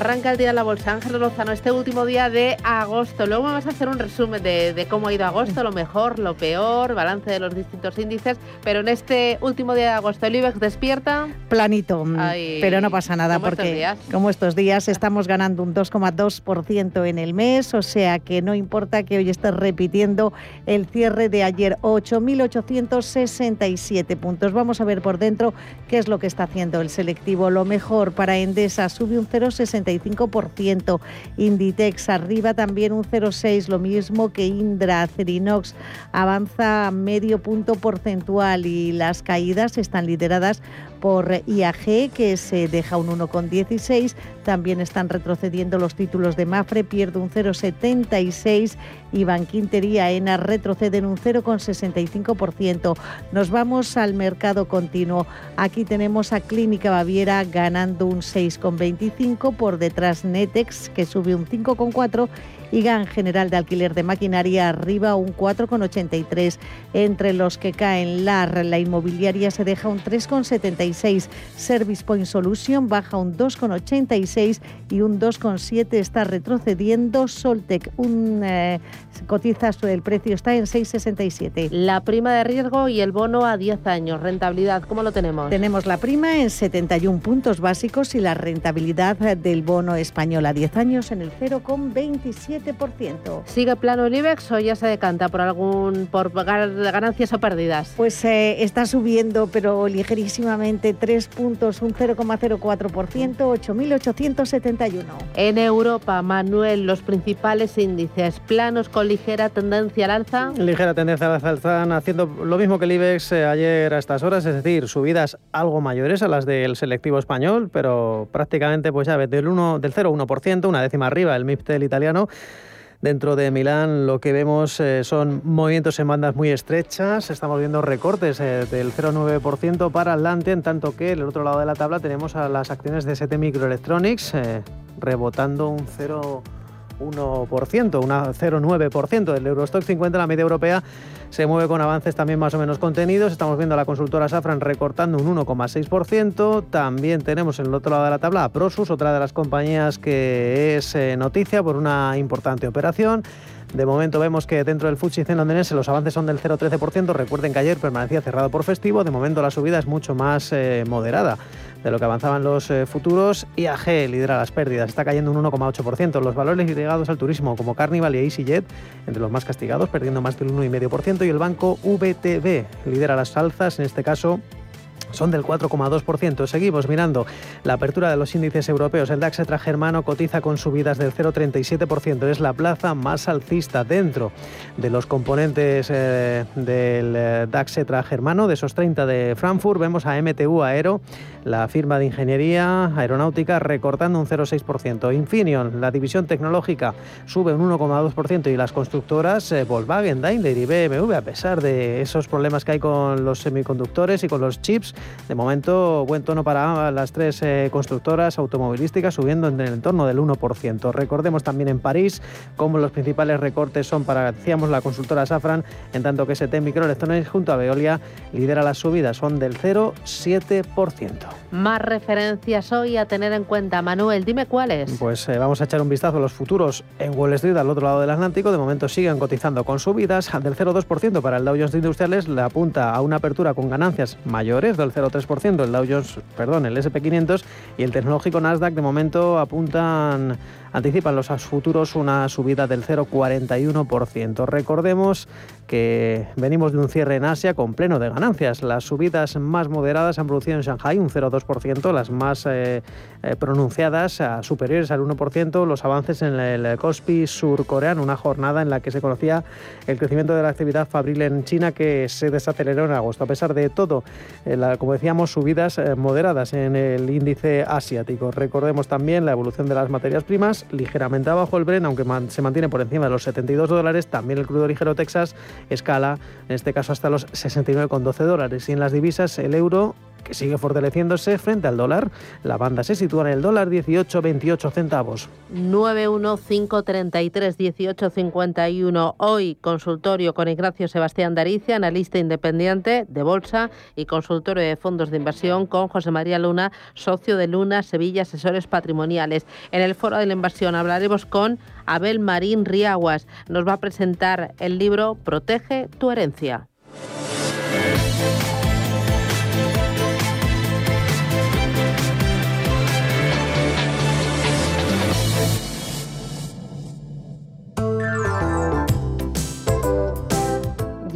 Arranca el día de la bolsa. Ángel Lozano, este último día de agosto. Luego vamos a hacer un resumen de, cómo ha ido agosto, lo mejor, lo peor, balance de los distintos índices. Pero en este último día de agosto, ¿el IBEX despierta? Planito, mm, pero no pasa nada porque como estos días estamos ganando un 2,2% en el mes, o sea que no importa que hoy estés repitiendo el cierre de ayer, 8.867 puntos. Vamos a ver por dentro qué es lo que está haciendo el selectivo. Lo mejor para Endesa sube un 0,60 65%. Inditex arriba también un 0,6, lo mismo que Indra. Cerinox avanza medio punto porcentual y las caídas están lideradas por IAG, que se deja un 1,16. También están retrocediendo los títulos de Mafre, pierde un 0,76 y Banquintería ENA retroceden un 0,65%. Nos vamos al mercado continuo. Aquí tenemos a Clínica Baviera ganando un 6,25, por detrás Netex que sube un 5,4 y GAN General de Alquiler de Maquinaria arriba un 4,83. Entre los que caen LAR, la inmobiliaria se deja un 3,76. Service Point Solution baja un 2,86 y un 2,7 está retrocediendo. Soltec, un eh, cotiza el precio está en 6,67. La prima de riesgo y el bono a 10 años. Rentabilidad, ¿cómo lo tenemos? Tenemos la prima en 71 puntos básicos y la rentabilidad del bono español a 10 años en el 0,27 ¿Sigue plano el IBEX o ya se decanta por algún por ganancias o pérdidas? Pues eh, está subiendo, pero ligerísimamente, 3 puntos, un 0,04%, 8.871. En Europa, Manuel, los principales índices planos con ligera tendencia al alza. Ligera tendencia al alza, están haciendo lo mismo que el IBEX eh, ayer a estas horas, es decir, subidas algo mayores a las del selectivo español, pero prácticamente pues ya del, 1, del 0,1%, una décima arriba el MIPTEL italiano. Dentro de Milán lo que vemos eh, son movimientos en bandas muy estrechas, estamos viendo recortes eh, del 0,9% para Atlante, en tanto que en el otro lado de la tabla tenemos a las acciones de ST Microelectronics eh, rebotando un 0,1%, un 0,9% del Eurostock 50, la media europea se mueve con avances también más o menos contenidos. Estamos viendo a la consultora Safran recortando un 1,6%. También tenemos en el otro lado de la tabla a Prosus, otra de las compañías que es eh, noticia por una importante operación. De momento vemos que dentro del FTSE londinense los avances son del 0,13%. Recuerden que ayer permanecía cerrado por festivo. De momento la subida es mucho más eh, moderada de lo que avanzaban los eh, futuros. IAG lidera las pérdidas, está cayendo un 1,8%. Los valores ligados al turismo como Carnival y EasyJet, entre los más castigados, perdiendo más del 1,5%. Y el banco VTB lidera las alzas, en este caso son del 4,2%. Seguimos mirando la apertura de los índices europeos. El DAX germano cotiza con subidas del 0,37%. Es la plaza más alcista dentro de los componentes eh, del eh, DAX germano. De esos 30 de Frankfurt vemos a MTU Aero, la firma de ingeniería aeronáutica, recortando un 0,6%. Infineon, la división tecnológica, sube un 1,2% y las constructoras eh, Volkswagen, Daimler y BMW, a pesar de esos problemas que hay con los semiconductores y con los chips, de momento, buen tono para las tres eh, constructoras automovilísticas, subiendo en el entorno del 1%. Recordemos también en París cómo los principales recortes son para, decíamos, la consultora Safran, en tanto que ST Microelectronics junto a Veolia lidera las subidas, son del 0,7%. Más referencias hoy a tener en cuenta. Manuel, dime cuáles. Pues eh, vamos a echar un vistazo a los futuros en Wall Street, al otro lado del Atlántico. De momento siguen cotizando con subidas del 0,2% para el Dow Jones Industriales. Le apunta a una apertura con ganancias mayores del 0,3%, el Dow Jones, perdón, el SP500 y el tecnológico Nasdaq de momento apuntan anticipan los futuros una subida del 0,41%. Recordemos que venimos de un cierre en Asia con pleno de ganancias. Las subidas más moderadas han producido en Shanghai un 0,2%, las más eh, eh, pronunciadas superiores al 1%, los avances en el Kospi surcoreano, una jornada en la que se conocía el crecimiento de la actividad fabril en China que se desaceleró en agosto. A pesar de todo, eh, como decíamos, subidas moderadas en el índice asiático. Recordemos también la evolución de las materias primas, ligeramente abajo el Bren, aunque se mantiene por encima de los 72 dólares, también el crudo ligero Texas escala, en este caso hasta los 69,12 dólares. Y en las divisas, el euro que sigue fortaleciéndose frente al dólar. La banda se sitúa en el dólar 18,28 centavos. 915331851. Hoy consultorio con Ignacio Sebastián Daricia, analista independiente de bolsa y consultorio de fondos de inversión con José María Luna, socio de Luna Sevilla Asesores Patrimoniales. En el foro de la inversión hablaremos con Abel Marín Riaguas. Nos va a presentar el libro Protege tu herencia.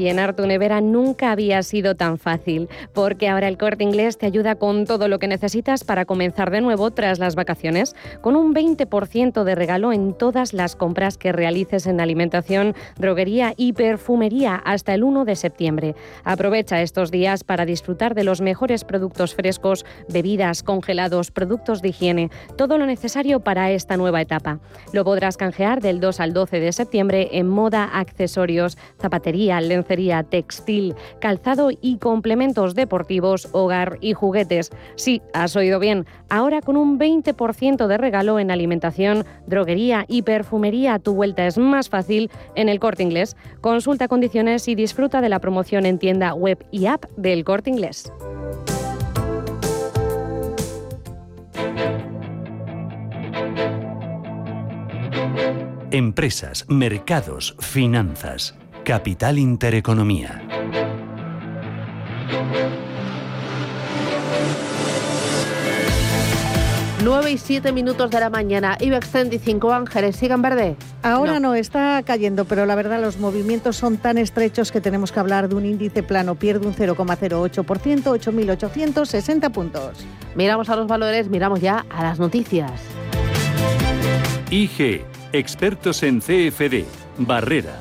Llenar tu nevera nunca había sido tan fácil, porque ahora el corte inglés te ayuda con todo lo que necesitas para comenzar de nuevo tras las vacaciones, con un 20% de regalo en todas las compras que realices en alimentación, droguería y perfumería hasta el 1 de septiembre. Aprovecha estos días para disfrutar de los mejores productos frescos, bebidas, congelados, productos de higiene, todo lo necesario para esta nueva etapa. Lo podrás canjear del 2 al 12 de septiembre en moda, accesorios, zapatería, lencería, textil, calzado y complementos deportivos, hogar y juguetes. Sí, has oído bien. Ahora con un 20% de regalo en alimentación, droguería y perfumería, tu vuelta es más fácil en el corte inglés. Consulta condiciones y disfruta de la promoción en tienda web y app del corte inglés. Empresas, mercados, finanzas. Capital Intereconomía. 9 y 7 minutos de la mañana. IBEX 35 Ángeles, ¿sigan verde? Ahora no. está cayendo, pero la verdad los movimientos son tan estrechos que tenemos que hablar de un índice plano. Pierde un 0,08%, 8.860 puntos. Miramos a los valores, miramos ya a las noticias. IG, expertos en CFD, Barrera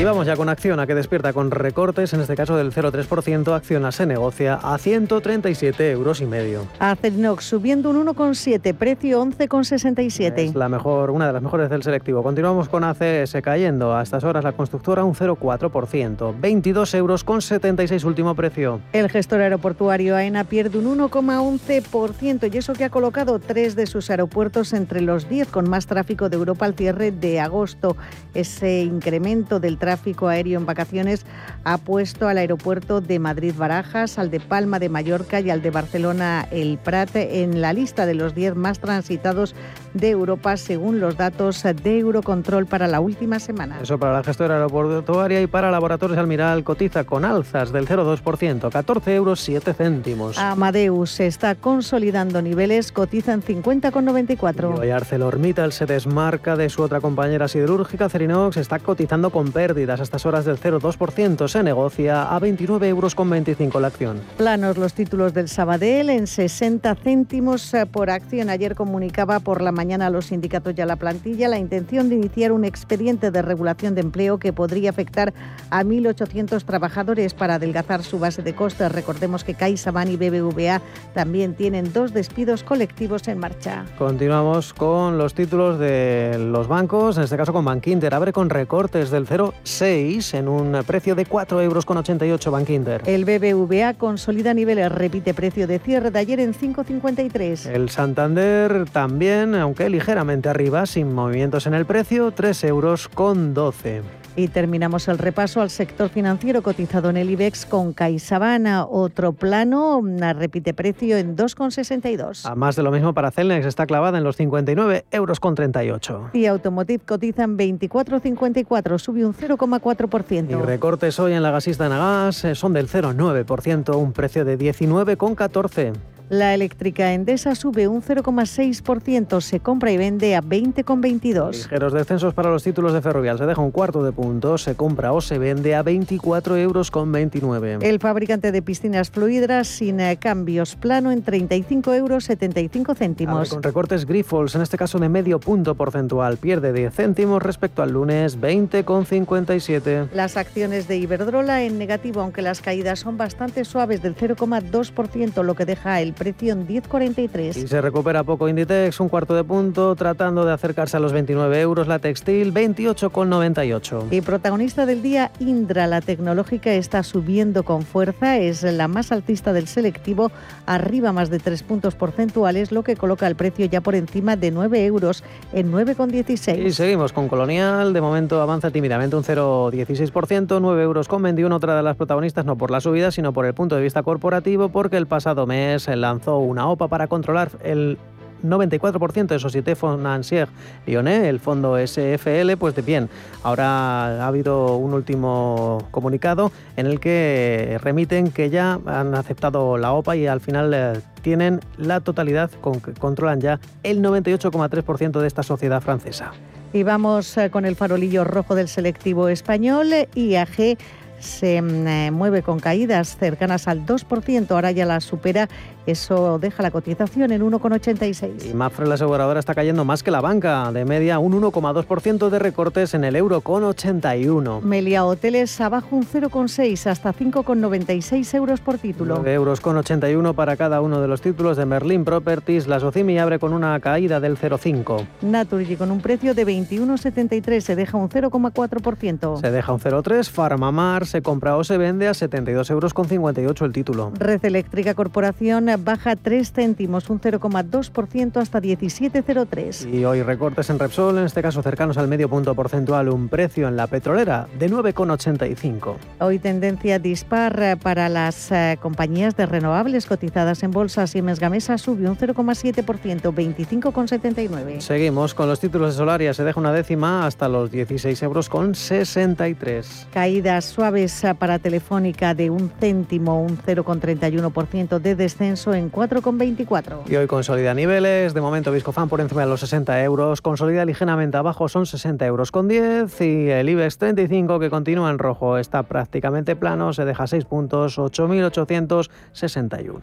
Y vamos ya con Acciona, que despierta con recortes, en este caso del 0,3%. Acciona se negocia a 137 euros y medio. Acerinox subiendo un 1,7, precio 11,67. Es la mejor, una de las mejores del selectivo. Continuamos con ACS cayendo. A estas horas la constructora un 0,4%. 22 euros con 76 último precio. El gestor aeroportuario AENA pierde un 1,11% y eso que ha colocado tres de sus aeropuertos entre los 10 con más tráfico de Europa al cierre de agosto. Ese incremento del tráfico tráfico aéreo en vacaciones ha puesto al aeropuerto de Madrid Barajas, al de Palma de Mallorca y al de Barcelona El Prat en la lista de los 10 más transitados de Europa según los datos de Eurocontrol para la última semana. Eso para la gestora aeroportuaria y para Laboratorios Almiral cotiza con alzas del 0,2%, 14 euros 7 céntimos. Amadeus se está consolidando niveles, cotiza en 50,94. Y ArcelorMittal se desmarca de su otra compañera siderúrgica, Cerinox, está cotizando con pérdida a estas horas del 0,2%. Se negocia a 29,25 euros la acción. Planos los títulos del Sabadell en 60 céntimos eh, por acción. Ayer comunicaba por la mañana a los sindicatos y a la plantilla la intención de iniciar un expediente de regulación de empleo que podría afectar a 1.800 trabajadores para adelgazar su base de costes. Recordemos que CaixaBank y BBVA también tienen dos despidos colectivos en marcha. Continuamos con los títulos de los bancos, en este caso con Bankinter. Abre con recortes del 0 6 en un precio de 4,88 euros con Bank Inter. El BBVA consolida niveles, repite precio de cierre de ayer en 5,53. El Santander también, aunque ligeramente arriba, sin movimientos en el precio, 3 euros con 12. Y terminamos el repaso al sector financiero cotizado en el IBEX con CaixaBank, otro plano, repite precio en 2,62. A más de lo mismo para Celnex, está clavada en los 59 euros con 38. Y Automotive cotizan 24,54, sube un 0,4%. Y recortes hoy en la gasista Nagas eh, son del 0,9%, un precio de 19,14. La eléctrica Endesa sube un 0,6%, se compra y vende a 20,22. Ligeros descensos para los títulos de Ferrovial, se deja un cuarto de punto, se compra o se vende a 24 euros con 29. El fabricante de piscinas fluidas sin eh, cambios plano en 35 euros 75 céntimos. con recortes Grifols, en este caso de medio punto porcentual, pierde 10 céntimos respecto al lunes 20,57. Las acciones de Iberdrola en negativo, aunque las caídas son bastante suaves del 0,2%, lo que deja el precio en 10,43. Y se recupera poco Inditex, un cuarto de punto, tratando de acercarse a los 29 euros. La textil, 28,98. Y protagonista del día, Indra, la tecnológica, está subiendo con fuerza. Es la más altista del selectivo, arriba más de 3 puntos porcentuales, lo que coloca el precio ya por encima de 9 euros en 9,16. Y seguimos con Colonial. De momento avanza tímidamente un 0,16%, 9 euros con 21. Otra de las protagonistas, no por la subida, sino por el punto de vista corporativo, porque el pasado mes la lanzó una OPA para controlar el 94% de Société Financière Lyonnais, el fondo SFL, pues de bien. Ahora ha habido un último comunicado en el que remiten que ya han aceptado la OPA y al final eh, tienen la totalidad, controlan ya el 98,3% de esta sociedad francesa. Y vamos eh, con el farolillo rojo del selectivo español, IAG se mm, eh, mueve con caídas cercanas al 2%, ahora ya la supera, eso deja la cotización en 1,86. Y Mafre, la aseguradora, está cayendo más que la banca, de media un 1,2% de recortes en el euro con 81. Melia Hoteles abajo un 0,6 hasta 5,96 euros por título. 9 euros con 81 para cada uno de los títulos de Merlin Properties. La Socimi abre con una caída del 0,5. Naturgy con un precio de 21,73 se deja un 0,4%. Se deja un 0,3. Farmamar se compra o se vende a 72 euros con 58 el título. Red Eléctrica Corporación baja 3 céntimos, un 0,2% hasta 17,03. Y hoy recortes en Repsol, en este caso cercanos al medio punto porcentual, un precio en la petrolera de 9,85. Hoy tendencia dispar para las eh, compañías de renovables cotizadas en bolsa. Siemens Gamesa sube un 0,7%, 25,79. Seguimos con los títulos de Solaria, se deja una décima hasta los 16 euros con 63. Caídas suaves para Telefónica de un céntimo, un 0,31% de descenso en 4,24. Y hoy consolida niveles, de momento Viscofan por encima de los 60 euros, consolida ligeramente abajo, son 60 euros con 10 y el IBEX 35 que continúa en rojo está prácticamente plano, se deja 6 puntos, 8.861.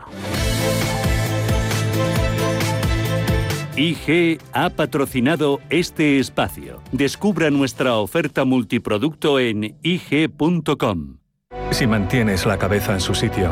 IG ha patrocinado este espacio. Descubra nuestra oferta multiproducto en IG.com. Si mantienes la cabeza en su sitio,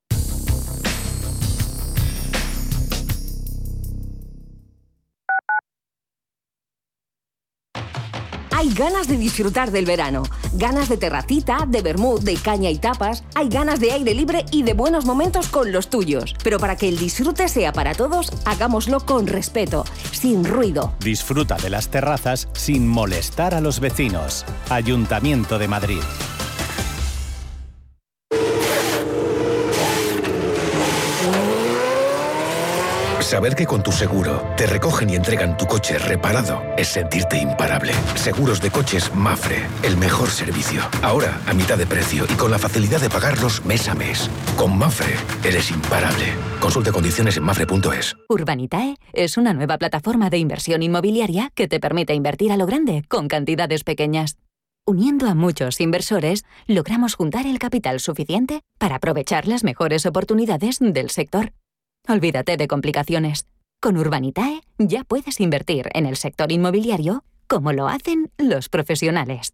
Hay ganas de disfrutar del verano, ganas de terracita, de vermut, de caña y tapas, hay ganas de aire libre y de buenos momentos con los tuyos. Pero para que el disfrute sea para todos, hagámoslo con respeto, sin ruido. Disfruta de las terrazas sin molestar a los vecinos. Ayuntamiento de Madrid. Saber que con tu seguro te recogen y entregan tu coche reparado es sentirte imparable. Seguros de coches Mafre, el mejor servicio. Ahora a mitad de precio y con la facilidad de pagarlos mes a mes. Con Mafre eres imparable. Consulte condiciones en mafre.es. Urbanitae es una nueva plataforma de inversión inmobiliaria que te permite invertir a lo grande con cantidades pequeñas. Uniendo a muchos inversores, logramos juntar el capital suficiente para aprovechar las mejores oportunidades del sector. Olvídate de complicaciones. Con Urbanitae ya puedes invertir en el sector inmobiliario como lo hacen los profesionales.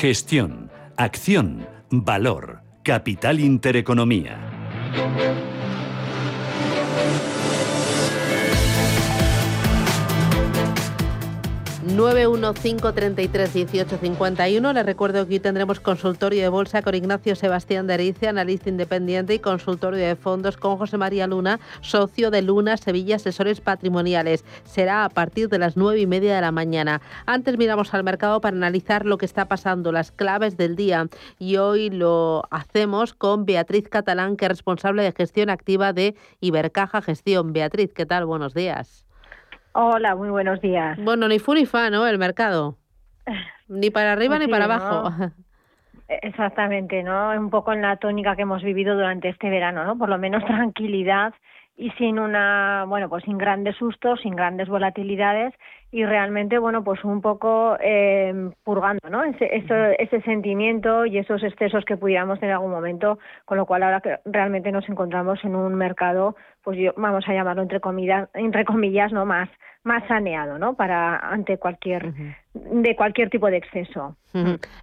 Gestión, acción, valor, capital intereconomía. 915331851. Les recuerdo que hoy tendremos consultorio de bolsa con Ignacio Sebastián de Erice, analista independiente, y consultorio de fondos con José María Luna, socio de Luna Sevilla Asesores Patrimoniales. Será a partir de las nueve y media de la mañana. Antes miramos al mercado para analizar lo que está pasando, las claves del día. Y hoy lo hacemos con Beatriz Catalán, que es responsable de gestión activa de Ibercaja Gestión. Beatriz, ¿qué tal? Buenos días. Hola, muy buenos días. Bueno, ni fu ni fa, ¿no? El mercado. Ni para arriba ni para abajo. Exactamente, ¿no? Un poco en la tónica que hemos vivido durante este verano, ¿no? Por lo menos tranquilidad y sin una, bueno, pues sin grandes sustos, sin grandes volatilidades y realmente, bueno, pues un poco eh, purgando, ¿no? Ese, ese sentimiento y esos excesos que pudiéramos tener en algún momento, con lo cual ahora que realmente nos encontramos en un mercado, pues yo, vamos a llamarlo entre comillas, entre comillas, ¿no? Más, más saneado, ¿no? Para ante cualquier de cualquier tipo de exceso.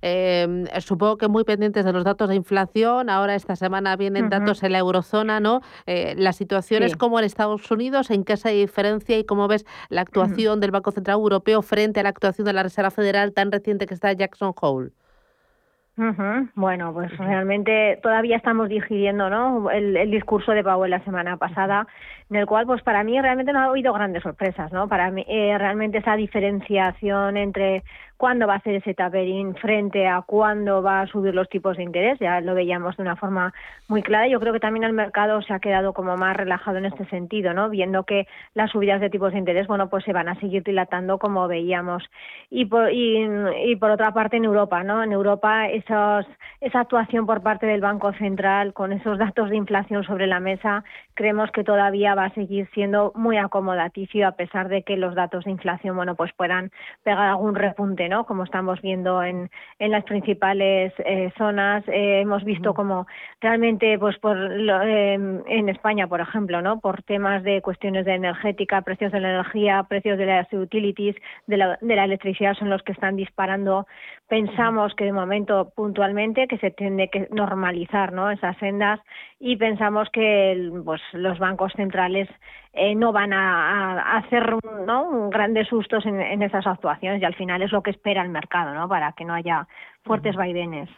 Eh, supongo que muy pendientes de los datos de inflación. Ahora esta semana vienen datos en la eurozona, ¿no? Eh, la situación es como en Estados Unidos, en qué se diferencia y cómo ves la actuación del Banco Central Europeo frente a la actuación de la Reserva Federal tan reciente que está Jackson Hole. Bueno, pues realmente todavía estamos digiriendo ¿no? El, discurso de Powell la semana pasada, en el cual, pues para mí realmente no ha habido grandes sorpresas, ¿no? Para mí eh, realmente esa diferenciación entre cuándo va a hacer ese tapering frente a cuándo va a subir los tipos de interés, ya lo veíamos de una forma muy clara. Yo creo que también el mercado se ha quedado como más relajado en este sentido, ¿no? Viendo que las subidas de tipos de interés, bueno, pues se van a seguir dilatando como veíamos. Y por, y, y por otra parte en Europa, ¿no? En Europa esos, esa actuación por parte del Banco Central con esos datos de inflación sobre la mesa, creemos que todavía va a seguir siendo muy acomodaticio a pesar de que los datos de inflación, bueno, pues puedan pegar algún repunte, como estamos viendo en, en las principales eh, zonas. Eh, hemos visto como realmente, pues por em, en España, por ejemplo, ¿no? Por temas de cuestiones de energética, precios de la energía, precios de las utilities, de la, de la electricidad son los que están disparando. Pensamos que de momento, puntualmente, que se tiene que normalizar, ¿no? Esas sendas y pensamos que pues, los bancos centrales eh, no van a, hacer ¿no? grandes sustos en, en, esas actuaciones y al final es lo que espera el mercado, ¿no? Para que no haya fuertes vaivenes.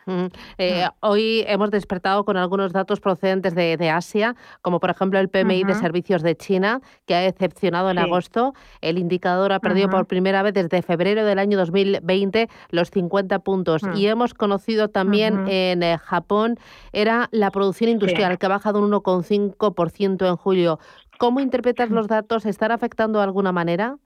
Eh, hoy hemos despertado con algunos datos procedentes de, Asia, como por ejemplo el PMI de servicios de China, que ha decepcionado en agosto. El indicador ha perdido por primera vez desde febrero del año 2020 los 50 puntos. Y hemos conocido también en eh, Japón, era la producción industrial, que ha bajado un 1,5% en julio. ¿Cómo interpretas los datos? ¿Están afectando de alguna manera?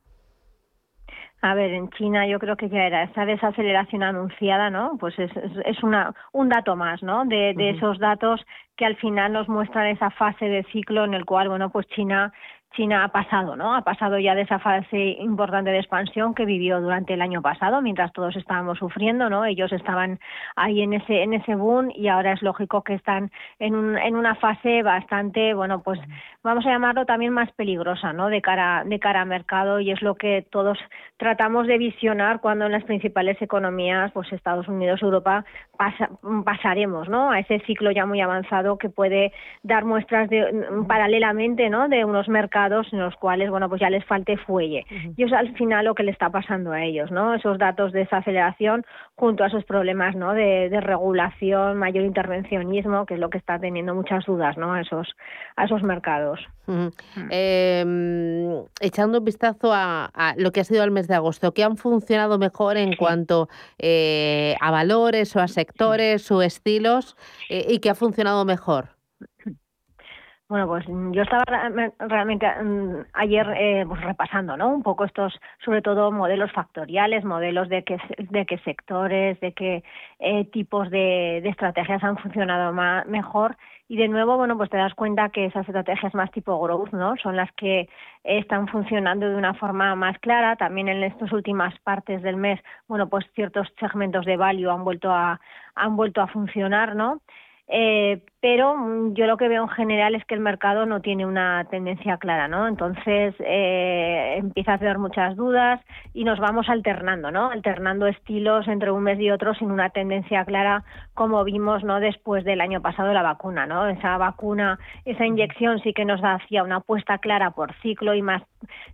A ver, en China yo creo que ya era esa desaceleración anunciada, ¿no? Pues es, es una, un dato más, ¿no? De, de esos datos que al final nos muestran esa fase de ciclo en el cual, bueno, pues China China ha pasado, ¿no? Ha pasado ya de esa fase importante de expansión que vivió durante el año pasado, mientras todos estábamos sufriendo, ¿no? Ellos estaban ahí en ese en ese boom y ahora es lógico que están en, un, en una fase bastante, bueno, pues vamos a llamarlo también más peligrosa, ¿no? De cara de cara a mercado y es lo que todos tratamos de visionar cuando en las principales economías, pues Estados Unidos, Europa, pasaremos, ¿no? A ese ciclo ya muy avanzado que puede dar muestras de paralelamente, ¿no? De unos mercados en los cuales, bueno, pues ya les falte fuelle. Y es al final lo que le está pasando a ellos, ¿no? Esos datos de esa aceleración junto a esos problemas, ¿no? De, regulación, mayor intervencionismo, que es lo que está teniendo muchas dudas, ¿no? A esos, a esos mercados. Em, echando un vistazo a, lo que ha sido el mes de agosto, ¿qué han funcionado mejor en cuanto eh, a valores o a sectores o estilos eh, y qué ha funcionado mejor? Bueno, pues yo estaba realmente mm, ayer eh, pues repasando, ¿no? Un poco estos, sobre todo modelos factoriales, modelos de qué de qué sectores, de qué eh, tipos de, estrategias han funcionado más, mejor. Y de nuevo, bueno, pues te das cuenta que esas estrategias más tipo growth, ¿no? Son las que están funcionando de una forma más clara. También en estas últimas partes del mes, bueno, pues ciertos segmentos de value han vuelto a han vuelto a funcionar, ¿no? Eh, pero mm, yo lo que veo en general es que el mercado no tiene una tendencia clara, ¿no? Entonces eh, empieza a haber muchas dudas y nos vamos alternando, ¿no? Alternando estilos entre un mes y otro sin una tendencia clara, como vimos, ¿no? Después del año pasado la vacuna, ¿no? Esa vacuna, esa inyección sí que nos hacía una apuesta clara por ciclo y más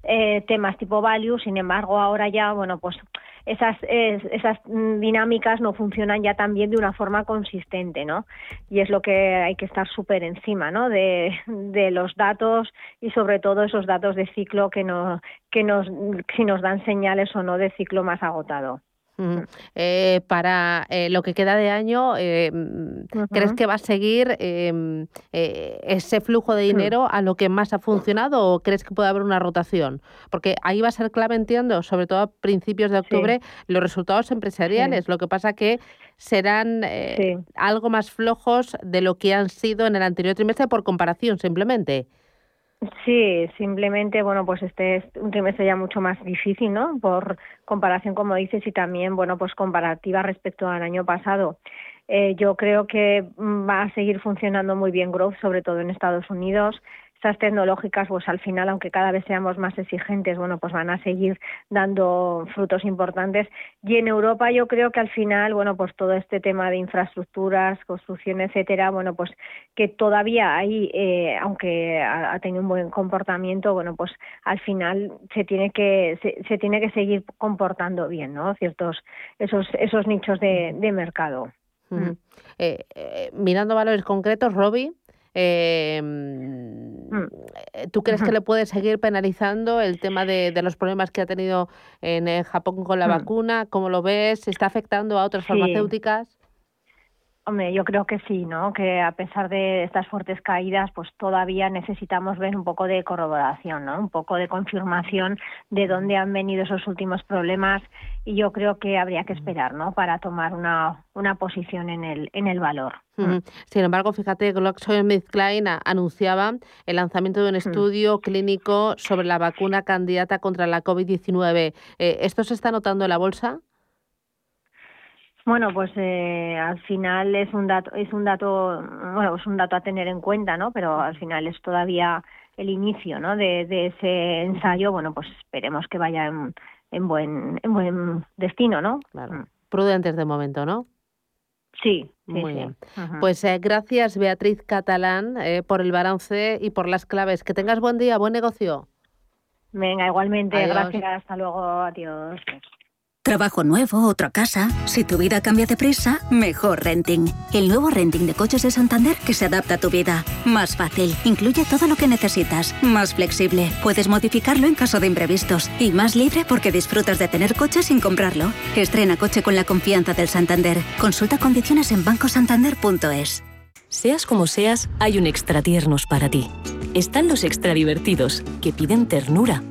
eh, temas tipo value. Sin embargo, ahora ya, bueno, pues esas, esas dinámicas no funcionan ya también de una forma consistente, ¿no? Y es lo que hay que estar súper encima, ¿no? De, de los datos y sobre todo esos datos de ciclo que, no, que nos, si nos dan señales o no de ciclo más agotado. Eh, para eh, lo que queda de año, eh, ¿crees que va a seguir em, ese flujo de hmm. dinero a lo que más ha funcionado o crees que puede haber una rotación? Porque ahí va a ser clave, entiendo, sobre todo a principios de octubre, los resultados empresariales. Lo que pasa que serán algo más flojos de lo que han sido en el anterior trimestre por comparación, simplemente. Sí, simplemente, bueno, pues este es un trimestre ya mucho más difícil, ¿no? Por comparación, como dices, y también, bueno, pues comparativa respecto al año pasado. Eh, yo creo que va a seguir funcionando muy bien Growth, sobre todo en Estados Unidos estas tecnológicas, pues al final, aunque cada vez seamos más exigentes, bueno, pues van a seguir dando frutos importantes. Y en Europa yo creo que al final, bueno, pues todo este tema de infraestructuras, construcción, etcétera, bueno, pues que todavía ahí, eh, aunque ha, tenido un buen comportamiento, bueno, pues al final se tiene que se, tiene que seguir comportando bien, ¿no? Ciertos esos esos nichos de, mercado. Eh, eh, mirando valores concretos, Robbie. Em, mm. eh, ¿Tú crees que le puede seguir penalizando el tema de, los problemas que ha tenido en eh, Japón con la mm. vacuna? ¿Cómo lo ves? ¿Está afectando a otras farmacéuticas? Hombre, yo creo que sí, ¿no? Que a pesar de estas fuertes caídas, pues todavía necesitamos ver un poco de corroboración, ¿no? Un poco de confirmación de dónde han venido esos últimos problemas y yo creo que habría que esperar, ¿no? Para tomar una, una posición en el, en el valor. Sin embargo, fíjate, GlaxoSmithKline anunciaba el lanzamiento de un estudio clínico sobre la vacuna candidata contra la COVID-19. Eh, ¿Esto se está notando en la bolsa? Bueno, pues eh, al final es un dato, es un dato, bueno, es un dato a tener en cuenta, ¿no? Pero al final es todavía el inicio, ¿no? De, ese ensayo. Bueno, pues esperemos que vaya en, buen, en buen destino, ¿no? Claro. Prudentes de momento, ¿no? Sí, muy bien. Pues eh, gracias Beatriz Catalán eh, por el balance y por las claves. Que tengas buen día, buen negocio. Venga, igualmente, gracias, hasta luego, adiós. Trabajo nuevo, otra casa. Si tu vida cambia de prisa, mejor renting. El nuevo renting de coches de Santander que se adapta a tu vida. Más fácil, incluye todo lo que necesitas. Más flexible, puedes modificarlo en caso de imprevistos. Y más libre porque disfrutas de tener coche sin comprarlo. Estrena coche con la confianza del Santander. Consulta condiciones en bancosantander.es. Seas como seas, hay un extra tiernos para ti. Están los extra divertidos, que piden ternura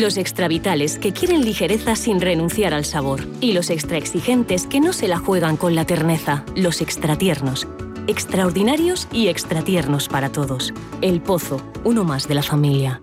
los extravitales que quieren ligereza sin renunciar al sabor. Y los extra exigentes que no se la juegan con la terneza. Los extratiernos. Extraordinarios y extratiernos para todos. El Pozo, uno más de la familia.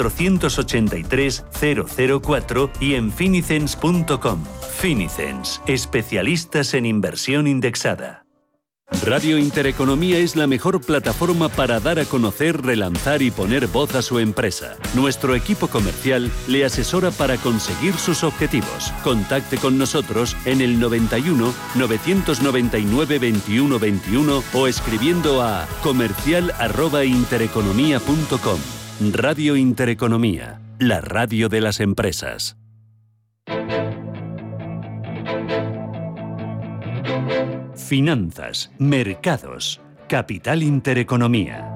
483 004 y en finicens.com. Finicens, especialistas en inversión indexada. Radio Intereconomía es la mejor plataforma para dar a conocer, relanzar y poner voz a su empresa. Nuestro equipo comercial le asesora para conseguir sus objetivos. Contacte con nosotros en el 91 999 21 21 o escribiendo a comercial@intereconomía.com. Radio Intereconomía, la radio de las empresas. Finanzas, mercados, capital intereconomía.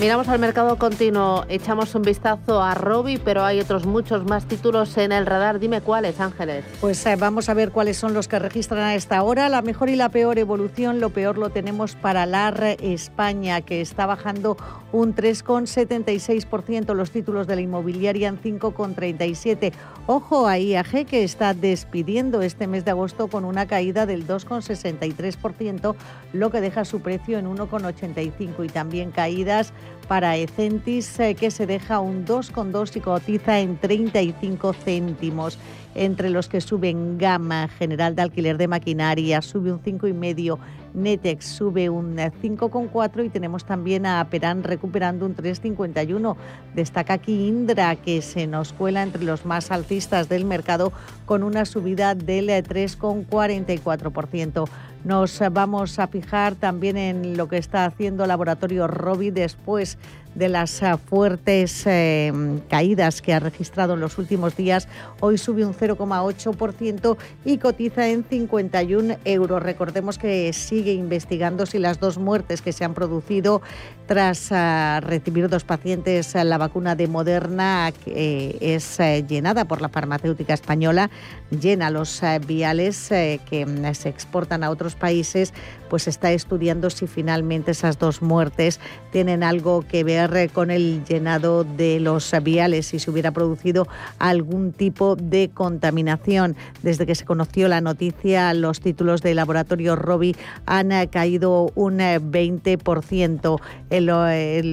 Miramos al mercado continuo, echamos un vistazo a Robi, pero hay otros muchos más títulos en el radar. Dime cuáles, Ángeles. Pues eh, vamos a ver cuáles son los que registran a esta hora. La mejor y la peor evolución, lo peor lo tenemos para LAR España, que está bajando un 3,76%, los títulos de la inmobiliaria en 5,37%. Ojo a IAG, que está despidiendo este mes de agosto con una caída del 2,63%, lo que deja su precio en 1,85% y también caídas para Ecentis, eh, que se deja un 2,2 y cotiza en 35 céntimos. Entre los que suben Gama, General de Alquiler de Maquinaria, sube un 5,5 Netex sube un 5,4 y tenemos también a Perán recuperando un 3,51. Destaca aquí Indra, que se nos cuela entre los más alcistas del mercado con una subida del 3,44%. Nos vamos a fijar también en lo que está haciendo Laboratorio Robi después de las eh, fuertes eh, caídas que ha registrado en los últimos días. Hoy sube un 0,8% y cotiza en 51 euros. Recordemos que sigue investigando si las dos muertes que se han producido tras eh, recibir dos pacientes la vacuna de Moderna es llenada por la farmacéutica española, llena los viales que mm, se exportan a otros países, pues está estudiando si finalmente esas dos muertes tienen algo que ver con el llenado de los viales si se hubiera producido algún tipo de contaminación. Desde que se conoció la noticia, los títulos del laboratorio Robi han caído un 20%.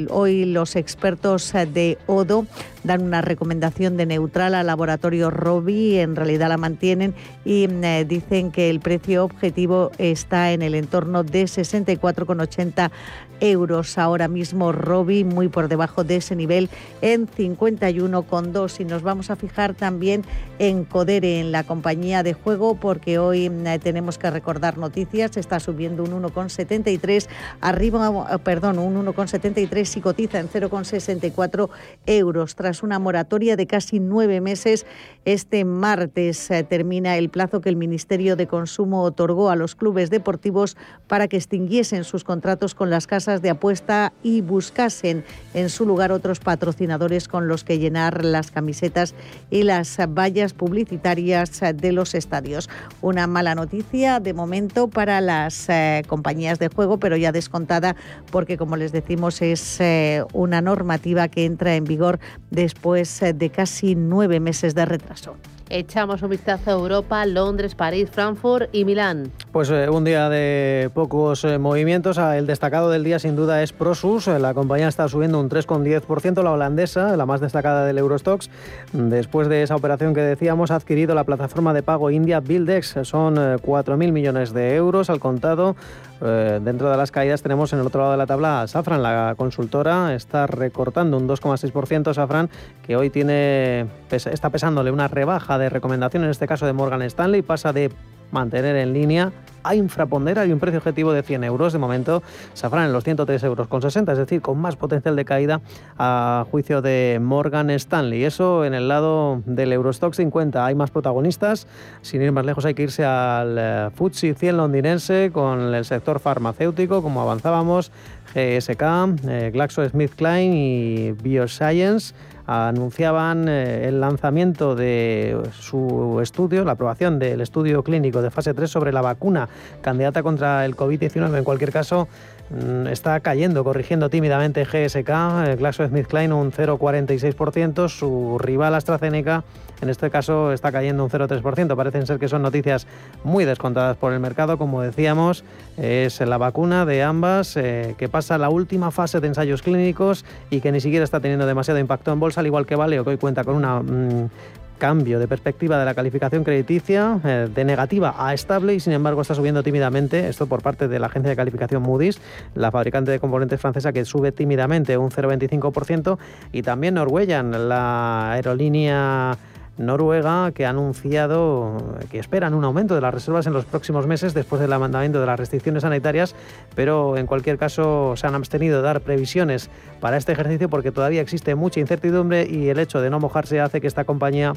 hoy los expertos de Odo dan una recomendación de neutral al laboratorio Robi, en realidad la mantienen y eh, dicen que el precio objetivo está en el entorno de 64,80 euros. Ahora mismo Robi muy por debajo de ese nivel en 51,2 y nos vamos a fijar también en Codere, en la compañía de juego, porque hoy mm, tenemos que recordar noticias, está subiendo un 1,73, arriba, eh, perdón, un 1,73 y cotiza en 0,64 euros. Tras una moratoria de casi nueve meses, este martes eh, termina el plazo que el Ministerio de Consumo otorgó a los clubes deportivos para que extinguiesen sus contratos con las casas de apuesta y buscasen en su lugar otros patrocinadores con los que llenar las camisetas y las vallas publicitarias de los estadios. Una mala noticia de momento para las eh, compañías de juego, pero ya descontada porque, como les decimos, es eh, una normativa que entra en vigor después eh, de casi nueve meses de retraso. Echamos un vistazo a Europa, Londres, París, Frankfurt y Milán. Pues eh, un día de pocos eh, movimientos. Ah, el destacado del día sin duda es Prosus. La compañía está subiendo un 3,10%. La holandesa, la más destacada del Eurostox, después de esa operación que decíamos, ha adquirido la plataforma de pago India Buildex. Son 4.000 eh, millones de euros al contado. dentro de las caídas tenemos en el otro lado de la tabla Safran, la consultora, está recortando un 2,6% Safran, que hoy tiene está pesándole una rebaja de recomendación, en este caso de Morgan Stanley, pasa de mantener en línea a infrapondera y un precio objetivo de 100 euros. De momento, Safran en los 103 euros con 60, es decir, con más potencial de caída a juicio de Morgan Stanley. Eso en el lado del Eurostock 50. Hay más protagonistas. Sin ir más lejos, hay que irse al eh, FTSE 100 londinense con el sector farmacéutico, como avanzábamos, GSK, eh, GlaxoSmithKline y Bioscience anunciaban eh, el lanzamiento de su estudio, la aprobación del estudio clínico de fase 3 sobre la vacuna candidata contra el COVID-19. En cualquier caso, mm, está cayendo, corrigiendo tímidamente GSK, eh, GlaxoSmithKline un 0,46%, su rival AstraZeneca en este caso está cayendo un 0,3%. Parecen ser que son noticias muy descontadas por el mercado, como decíamos, es la vacuna de ambas eh, que pasa la última fase de ensayos clínicos y que ni siquiera está teniendo demasiado impacto en bolsa, al igual que Valeo, que hoy cuenta con una mm, cambio de perspectiva de la calificación crediticia eh, de negativa a estable y sin embargo está subiendo tímidamente, esto por parte de la agencia de calificación Moody's, la fabricante de componentes francesa que sube tímidamente un 0,25% y también Norwegian, la aerolínea Noruega, que ha anunciado que esperan un aumento de las reservas en los próximos meses después del mandamiento de las restricciones sanitarias, pero en cualquier caso se han abstenido de dar previsiones para este ejercicio porque todavía existe mucha incertidumbre y el hecho de no mojarse hace que esta compañía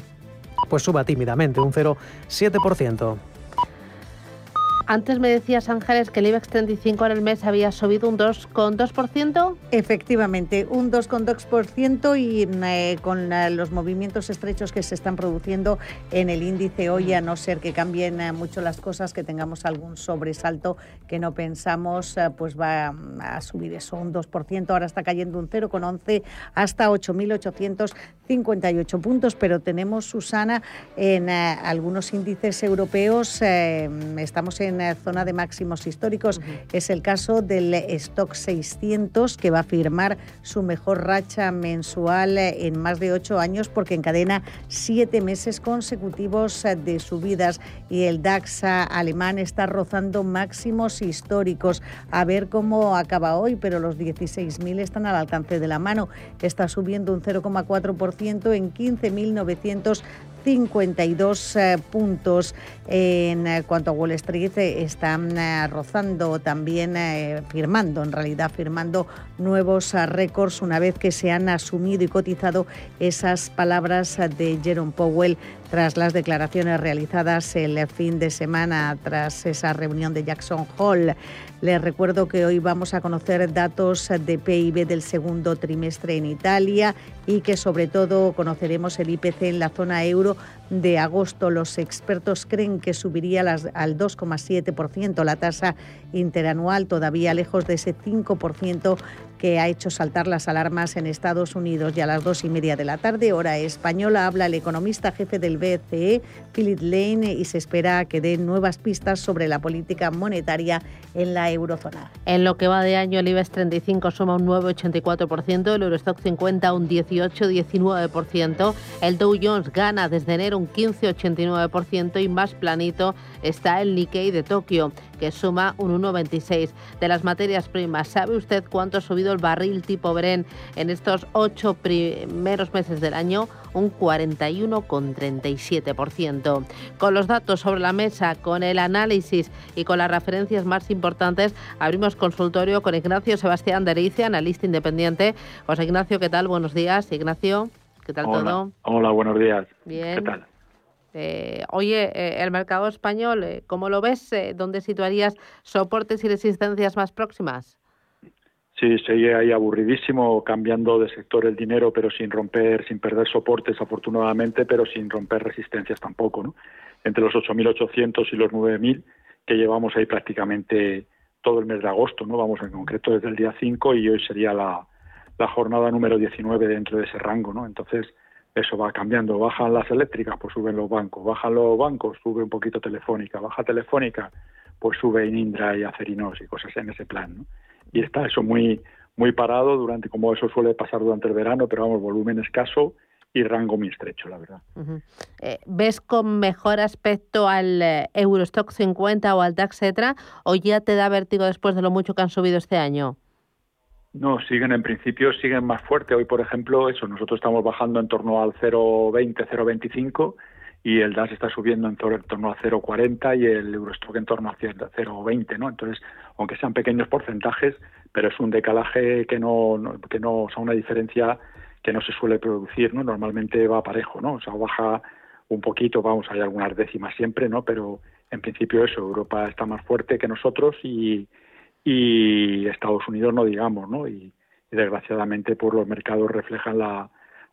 pues suba tímidamente un 0,7%. Antes me decías, Ángeles, que el IBEX 35 en el mes había subido un 2,2%. Efectivamente, un 2,2% y eh, con eh, los movimientos estrechos que se están produciendo en el índice hoy, a no ser que cambien eh, mucho las cosas, que tengamos algún sobresalto que no pensamos, pues va mm, a subir eso un 2%. Ahora está cayendo un 0,11 hasta 8.858 puntos, pero tenemos, Susana, en algunos índices europeos, estamos en zona de máximos históricos. Es el caso del Stock 600, que va a firmar su mejor racha mensual en más de ocho años porque encadena siete meses consecutivos de subidas y el DAX alemán está rozando máximos históricos. A ver cómo acaba hoy, pero los 16.000 están al alcance de la mano. Está subiendo un 0,4% en 15.900 52 eh, puntos. En eh, cuanto a Wall Street, eh, están rozando también, firmando, en realidad firmando nuevos récords una vez que se han asumido y cotizado esas palabras de Jerome Powell tras las declaraciones realizadas el fin de semana, tras esa reunión de Jackson Hole. Les recuerdo que hoy vamos a conocer datos de PIB del segundo trimestre en Italia y que sobre todo conoceremos el IPC en la zona euro de agosto. Los expertos creen que subiría al 2,7% la tasa interanual, todavía lejos de ese 5% que ha hecho saltar las alarmas en Estados Unidos. Y a las dos y media de la tarde, hora española, habla el economista jefe del BCE, Philip Lane, y se espera que dé nuevas pistas sobre la política monetaria en la eurozona. En lo que va de año, el IBEX 35 suma un 9,84%, el Eurostock 50 un 18,19%, el Dow Jones gana desde enero un 15,89% y más planito está el Nikkei de Tokio, que suma un 1,26%. De las materias primas, ¿sabe usted cuánto ha subido el barril tipo Bren en estos ocho primeros meses del año? Un 41,37%. Con los datos sobre la mesa, con el análisis y con las referencias más importantes, abrimos consultorio con Ignacio Sebastián Dericia, analista independiente. José Ignacio, ¿qué tal? Buenos días, Ignacio. ¿Qué tal todo? Hola, buenos días. Bien. ¿Qué tal? Eh, oye, eh, el mercado español, eh, ¿cómo lo ves? ¿Dónde situarías soportes y resistencias más próximas? Sí, sigue ahí aburridísimo, cambiando de sector el dinero, pero sin romper, sin perder soportes, afortunadamente, pero sin romper resistencias tampoco, ¿no? Entre los 8.800 y los 9.000 que llevamos ahí prácticamente todo el mes de agosto, ¿no? Vamos en concreto desde el día 5 y hoy sería la, la jornada número 19 dentro de ese rango, ¿no? Entonces, eso va cambiando. Bajan las eléctricas, pues suben los bancos. Bajan los bancos, sube un poquito Telefónica. Baja Telefónica, pues sube Indra y Acerinos y cosas en ese plan. ¿no? Y está eso muy muy parado durante, como eso suele pasar durante el verano, pero vamos, volumen escaso y rango muy estrecho, la verdad. Eh, ¿Ves con mejor aspecto al eh, Eurostock 50 o al DAX, etcétera, o ya te da vértigo después de lo mucho que han subido este año? No, siguen en principio, siguen más fuerte. Hoy, por ejemplo, eso, nosotros estamos bajando en torno al 0,20, 0,25 y el DAS está subiendo en torno a 0,40 y el Eurostock en torno a 0,20, ¿no? Entonces, aunque sean pequeños porcentajes, pero es un decalaje que no, que no, o sea, una diferencia que no se suele producir, ¿no? Normalmente va parejo, ¿no? O sea, baja un poquito, vamos, hay algunas décimas siempre, ¿no? Pero en principio eso, Europa está más fuerte que nosotros y, y Estados Unidos no digamos, ¿no? Y, desgraciadamente por pues, los mercados reflejan la,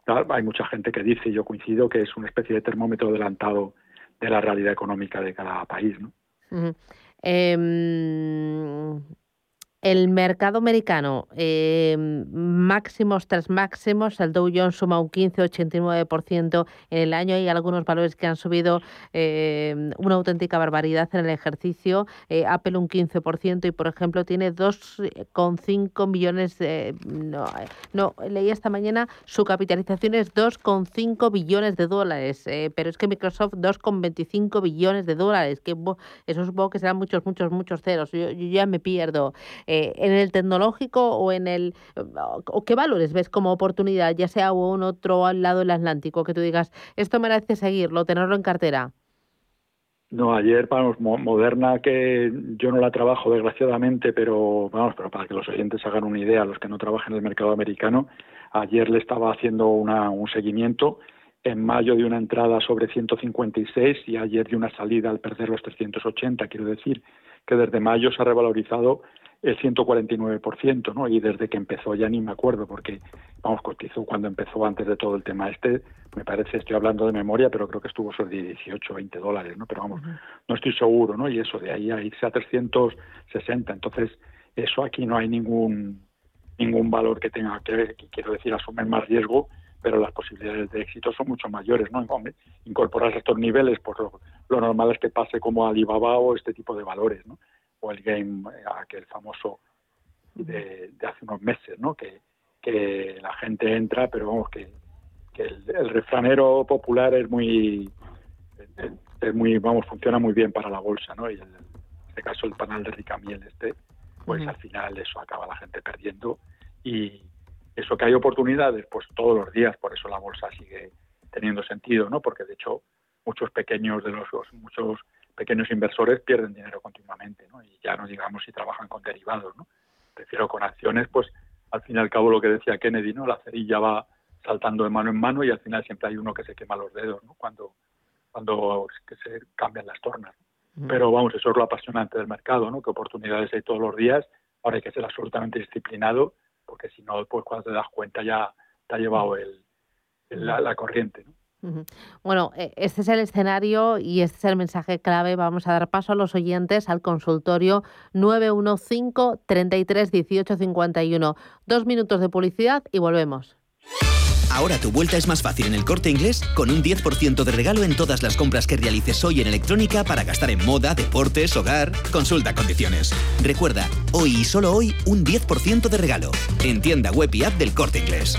hay mucha gente que dice, y yo coincido, que es una especie de termómetro adelantado de la realidad económica de cada país. El mercado americano, eh, máximos tras máximos, el Dow Jones suma un 15,89% en el año. Hay algunos valores que han subido eh, una auténtica barbaridad en el ejercicio. Eh, Apple un 15% y, por ejemplo, tiene 2,5 millones de... No, no, leí esta mañana, su capitalización es 2,5 billones de dólares, pero es que Microsoft 2,25 billones de dólares, que eso supongo que serán muchos, muchos, muchos ceros. Yo, yo ya me pierdo. Eh, en el tecnológico o en el o qué valores ves como oportunidad, ya sea un otro al lado del Atlántico, que tú digas, esto merece seguirlo, tenerlo en cartera. No, ayer, vamos, Moderna, que yo no la trabajo desgraciadamente, pero vamos, pero para que los oyentes hagan una idea, los que no trabajan en el mercado americano, ayer le estaba haciendo una, un seguimiento en mayo de una entrada sobre 156 y ayer de una salida al perder los 380. Quiero decir que desde mayo se ha revalorizado el 149%, ¿no? Y desde que empezó ya ni me acuerdo, porque, vamos, cotizó cuando empezó antes de todo el tema este, me parece, estoy hablando de memoria, pero creo que estuvo sobre 18, 20 dólares, ¿no? Pero vamos, no estoy seguro, ¿no? Y eso, de ahí a irse a 360, entonces, eso aquí no hay ningún ningún valor que tenga que ver, quiero decir, asumir más riesgo, pero las posibilidades de éxito son mucho mayores, ¿no? Incorporar estos niveles, pues lo, lo normal es que pase como Alibaba o este tipo de valores, ¿no? O el game, eh, aquel famoso de, hace unos meses, ¿no? Que, que la gente entra, pero vamos, que, que el, refranero popular es muy, es muy, vamos, funciona muy bien para la bolsa, ¿no? Y en este caso el panal de Ricamiel este, pues al final eso acaba la gente perdiendo y eso que hay oportunidades, pues todos los días, por eso la bolsa sigue teniendo sentido, ¿no? Porque de hecho muchos pequeños de los muchos pequeños inversores pierden dinero continuamente, ¿no? Y ya no digamos si trabajan con derivados, ¿no? Prefiero con acciones, pues al fin y al cabo lo que decía Kennedy, ¿no? La cerilla va saltando de mano en mano y al final siempre hay uno que se quema los dedos, ¿no? Cuando, cuando se cambian las tornas. Pero vamos, eso es lo apasionante del mercado, ¿no? Que oportunidades hay todos los días. Ahora hay que ser absolutamente disciplinado, porque si no, pues cuando te das cuenta ya te ha llevado el, la, la corriente, ¿no? Bueno, e, este es el escenario y este es el mensaje clave. Vamos a dar paso a los oyentes al consultorio 915 33 18 51. Dos minutos de publicidad y volvemos. Ahora tu vuelta es más fácil en el corte inglés con un 10% de regalo en todas las compras que realices hoy en electrónica para gastar en moda, deportes, hogar. Consulta condiciones. Recuerda, hoy y solo hoy, un 10% de regalo. En tienda web y app del corte inglés.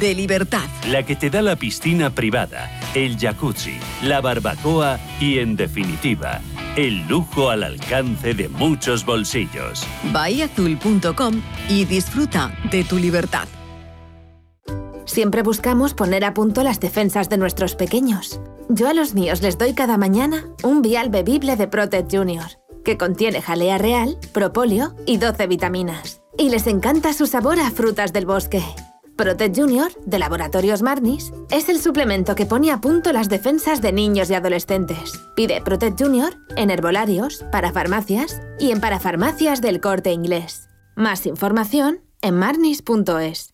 de libertad. La que te da la piscina privada, el jacuzzi, la barbacoa y, en definitiva, el lujo al alcance de muchos bolsillos. Bahiazul.com y disfruta de tu libertad. Siempre buscamos poner a punto las defensas de nuestros pequeños. Yo a los míos les doy cada mañana un vial bebible de Protect Junior, que contiene jalea real, propóleo y 12 vitaminas Y les encanta su sabor a frutas del bosque. Protect Junior, de Laboratorios Marnis, es el suplemento que pone a punto las defensas de niños y adolescentes. Pide Protect Junior en herbolarios, para farmacias y en parafarmacias del corte inglés. Más información en marnis.es.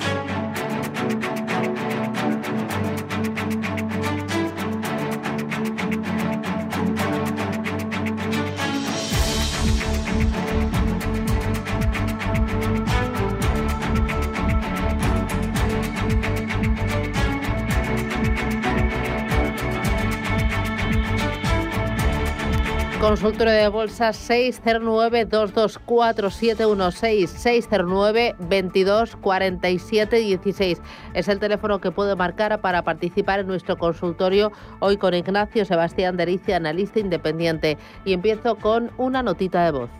Consultorio de bolsa 609-224-716, 609-2247-16. Es el teléfono que puede marcar para participar en nuestro consultorio hoy con Ignacio Sebastián Derice, analista independiente. Y empiezo con una notita de voz.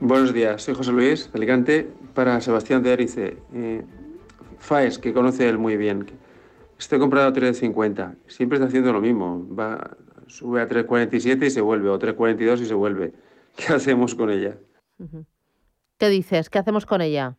Buenos días, soy José Luis, de Alicante, para Sebastián de Erice. Eh, FAES, que conoce él muy bien. Estoy comprado a 3.50. Siempre está haciendo lo mismo. Va sube a 3.47 y se vuelve, o 3.42 y se vuelve. ¿Qué hacemos con ella? ¿Qué dices? ¿Qué hacemos con ella?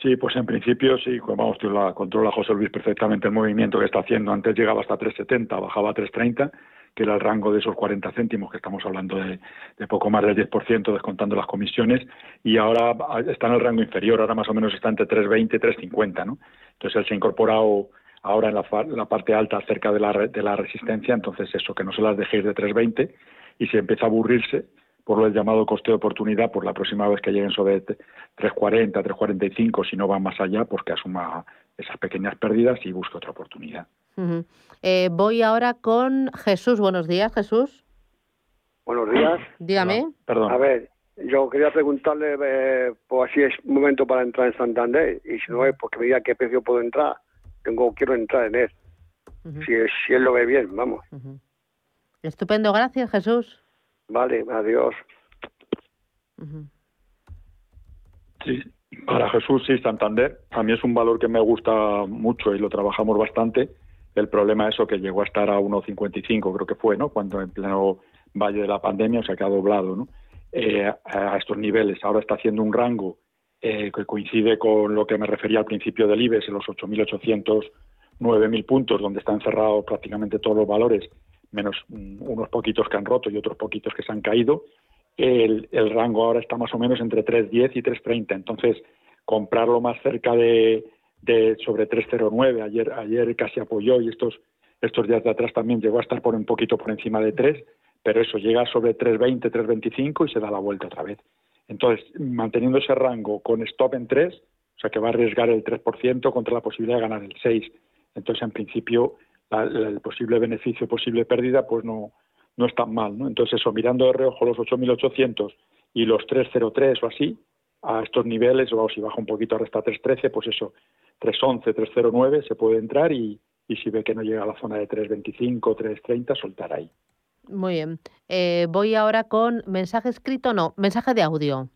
Sí, pues en principio sí, vamos, la controla José Luis perfectamente el movimiento que está haciendo. Antes llegaba hasta 3.70, bajaba a 3.30, que era el rango de esos 40 céntimos, que estamos hablando de, poco más del 10% descontando las comisiones, y ahora está en el rango inferior, ahora más o menos está entre 3.20 y 3.50, ¿no? Entonces él se ha incorporado ahora en la, parte alta cerca de la, de la resistencia, entonces eso, que no se las dejéis de 320 y si empieza a aburrirse por lo llamado coste de oportunidad, por la próxima vez que lleguen sobre 340, 345, si no van más allá, pues que asuma esas pequeñas pérdidas y busque otra oportunidad. Eh, voy ahora con Jesús. Buenos días, Jesús. Buenos días. Dígame. Perdón. A ver, yo quería preguntarle, eh, pues si es momento para entrar en Santander, y si no es, porque me diga qué precio puedo entrar tengo quiero entrar en él. si, si él lo ve bien, vamos. Estupendo, gracias Jesús. Vale, adiós. Sí, para Jesús sí, Santander. A mí es un valor que me gusta mucho y lo trabajamos bastante. El problema es eso que llegó a estar a 1,55, creo que fue, ¿no? Cuando en pleno valle de la pandemia, o sea, que ha doblado, ¿no? Eh, a estos niveles. Ahora está haciendo un rango eh, que coincide con lo que me refería al principio del IBEX, en los 8.800, 9.000 puntos, donde están cerrados prácticamente todos los valores, menos mm, unos poquitos que han roto y otros poquitos que se han caído. El, rango ahora está más o menos entre 3.10 y 3.30. Entonces, comprarlo más cerca de, sobre 3.09, ayer, ayer casi apoyó y estos, estos días de atrás también llegó a estar por un poquito por encima de 3, pero eso llega sobre 3.20, 3.25 y se da la vuelta otra vez. Entonces, manteniendo ese rango con stop en 3, o sea que va a arriesgar el 3% contra la posibilidad de ganar el 6. Entonces, en principio, el posible beneficio, posible pérdida, pues no, no es tan mal. ¿no? Entonces, eso, mirando de reojo los 8.800 y los 3.03 o así, a estos niveles, o si baja un poquito hasta 3.13, pues eso, 3.11, 3.09 se puede entrar y, y si ve que no llega a la zona de 3.25, 3.30, soltar ahí. Muy bien. Eh, voy ahora con mensaje escrito, no, mensaje de audio.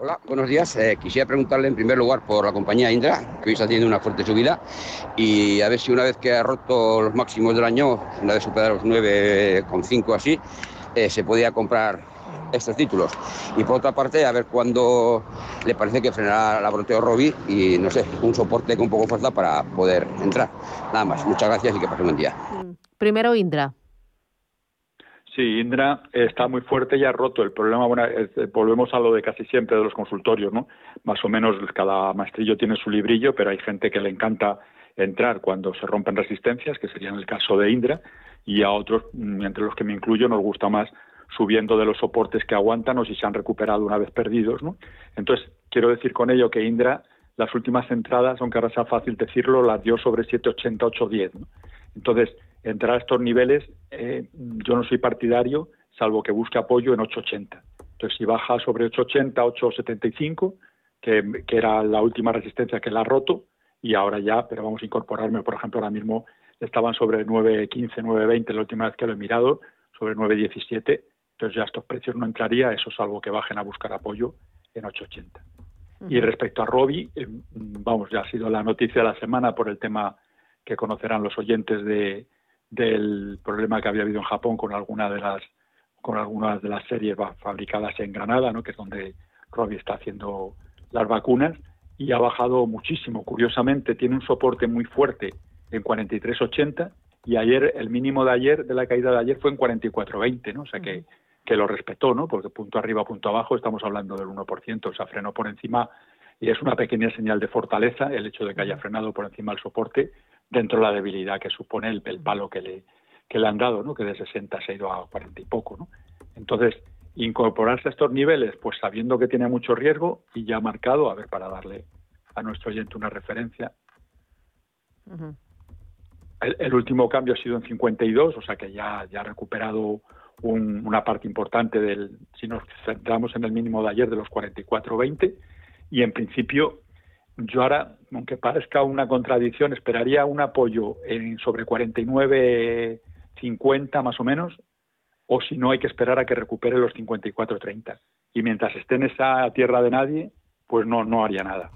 Hola, buenos días. Eh, quisiera preguntarle en primer lugar por la compañía Indra, que hoy está teniendo una fuerte subida, y a ver si una vez que ha roto los máximos del año, una vez superar los 9,5 así, eh, se podía comprar estos títulos. Y por otra parte, a ver cuándo le parece que frenará la broteo Robbie y no sé, un soporte con poco fuerza para poder entrar. Nada más, muchas gracias y que pase un buen día. Primero Indra. Sí, Indra está muy fuerte y ha roto. El problema, bueno, eh, volvemos a lo de casi siempre de los consultorios, ¿no? Más o menos cada maestrillo tiene su librillo, pero hay gente que le encanta entrar cuando se rompen resistencias, que sería en el caso de Indra, y a otros, mm, entre los que me incluyo, nos gusta más subiendo de los soportes que aguantan o si se han recuperado una vez perdidos, ¿no? Entonces, quiero decir con ello que Indra, las últimas entradas, aunque ahora sea fácil decirlo, las dio sobre 7,80, 8,10, ¿no? Entonces, entrar a estos niveles, eh, yo no soy partidario, salvo que busque apoyo en 880. Entonces, si baja sobre 880, 875, que, que era la última resistencia que la ha roto, y ahora ya, pero vamos a incorporarme, por ejemplo, ahora mismo estaban sobre 915, 920 la última vez que lo he mirado, sobre 917, entonces ya estos precios no entraría, eso salvo que bajen a buscar apoyo en 880. Y respecto a Robi, eh, vamos, ya ha sido la noticia de la semana por el tema que conocerán los oyentes de, del problema que había habido en Japón con alguna de las con algunas de las series fabricadas en Granada, ¿no? que es donde Robbie está haciendo las vacunas y ha bajado muchísimo. Curiosamente tiene un soporte muy fuerte en 43.80 y ayer el mínimo de ayer de la caída de ayer fue en 44.20, ¿no? O sea que que lo respetó, ¿no? Porque punto arriba, punto abajo, estamos hablando del 1%, o sea, frenó por encima y es una pequeña señal de fortaleza el hecho de que haya frenado por encima el soporte dentro de la debilidad que supone el, palo que le, que le han dado, ¿no? que de 60 se ha ido a 40 y poco. ¿no? Entonces, incorporarse a estos niveles, pues sabiendo que tiene mucho riesgo y ya marcado, a ver, para darle a nuestro oyente una referencia. el, último cambio ha sido en 52, o sea que ya, ya ha recuperado una parte importante del, si nos centramos en el mínimo de ayer, de los 44.20, y en principio yo ahora, aunque parezca una contradicción, esperaría un apoyo en sobre 49.50 más o menos, o si no hay que esperar a que recupere los 54.30. Y mientras esté en esa tierra de nadie, pues no, no haría nada.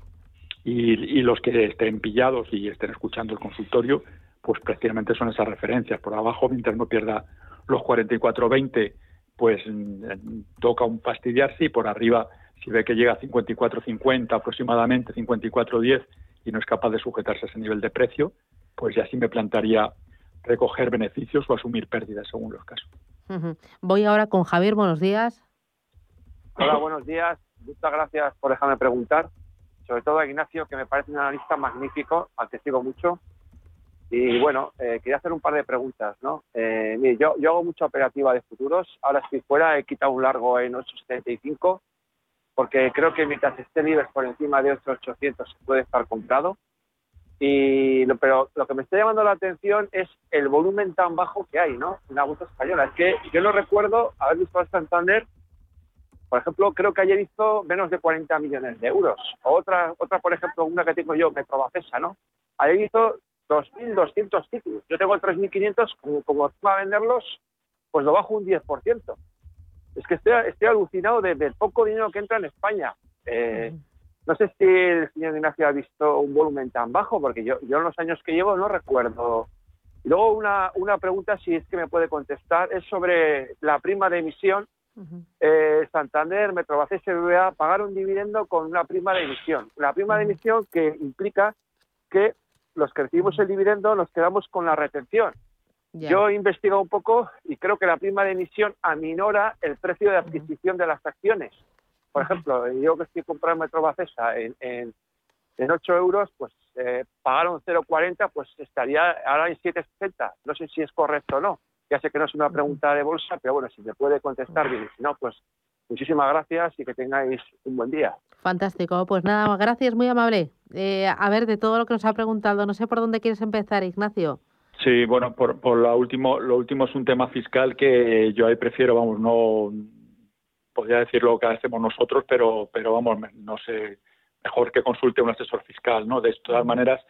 Y, los que estén pillados y estén escuchando el consultorio, pues prácticamente son esas referencias. Por abajo, mientras no pierda los 44.20, pues mm, toca un fastidiarse y por arriba si ve que llega a 54.50 aproximadamente, 54.10 y no es capaz de sujetarse a ese nivel de precio, pues ya sí me plantaría recoger beneficios o asumir pérdidas según los casos. Voy ahora con Javier, buenos días. Hola, buenos días. Muchas gracias por dejarme preguntar. Sobre todo a Ignacio, que me parece un analista magnífico, al que sigo mucho. Y bueno, eh, quería hacer un par de preguntas, ¿no? Eh, mire, yo, yo hago mucha operativa de futuros. Ahora estoy fuera, he quitado un largo en 875 porque creo que mientras esté niveles por encima de 800 puede estar comprado. Y pero lo que me está llamando la atención es el volumen tan bajo que hay, ¿no? En la bolsa española. Es que yo no recuerdo haber visto a Santander, por ejemplo, creo que ayer hizo menos de 40 millones de euros. O otra, otra por ejemplo, una que tengo yo, Metrobacesa, ¿no? Ayer hizo 2.200 títulos. Yo tengo 3.500, como, como a venderlos, pues lo bajo un 10% es que estoy, estoy alucinado de, del poco dinero que entra en España. Eh, no sé si el señor Ignacio ha visto un volumen tan bajo, porque yo, yo en los años que llevo no recuerdo. Y luego una, una pregunta, si es que me puede contestar, es sobre la prima de emisión. eh, Santander, Metrobacés, SBA pagar un dividendo con una prima de emisión. La prima de emisión que implica que los que recibimos el dividendo nos quedamos con la retención. Yo he investigado un poco y creo que la prima de emisión aminora el precio de adquisición de las acciones. Por ejemplo, yo que estoy comprando Metrobacesa en, en, en 8 euros, pues eh, pagaron 0,40, pues estaría ahora en 7,60. No sé si es correcto o no. Ya sé que no es una pregunta de bolsa, pero bueno, si me puede contestar bien. Si no, pues muchísimas gracias y que tengáis un buen día. Fantástico. Pues nada, gracias, muy amable. Eh, a ver, de todo lo que nos ha preguntado, no sé por dónde quieres empezar, Ignacio. Sí, bueno, por, por lo último, lo último es un tema fiscal que yo ahí prefiero, vamos, no podría decir lo que hacemos nosotros, pero, pero vamos, no sé, mejor que consulte un asesor fiscal, ¿no? De todas maneras,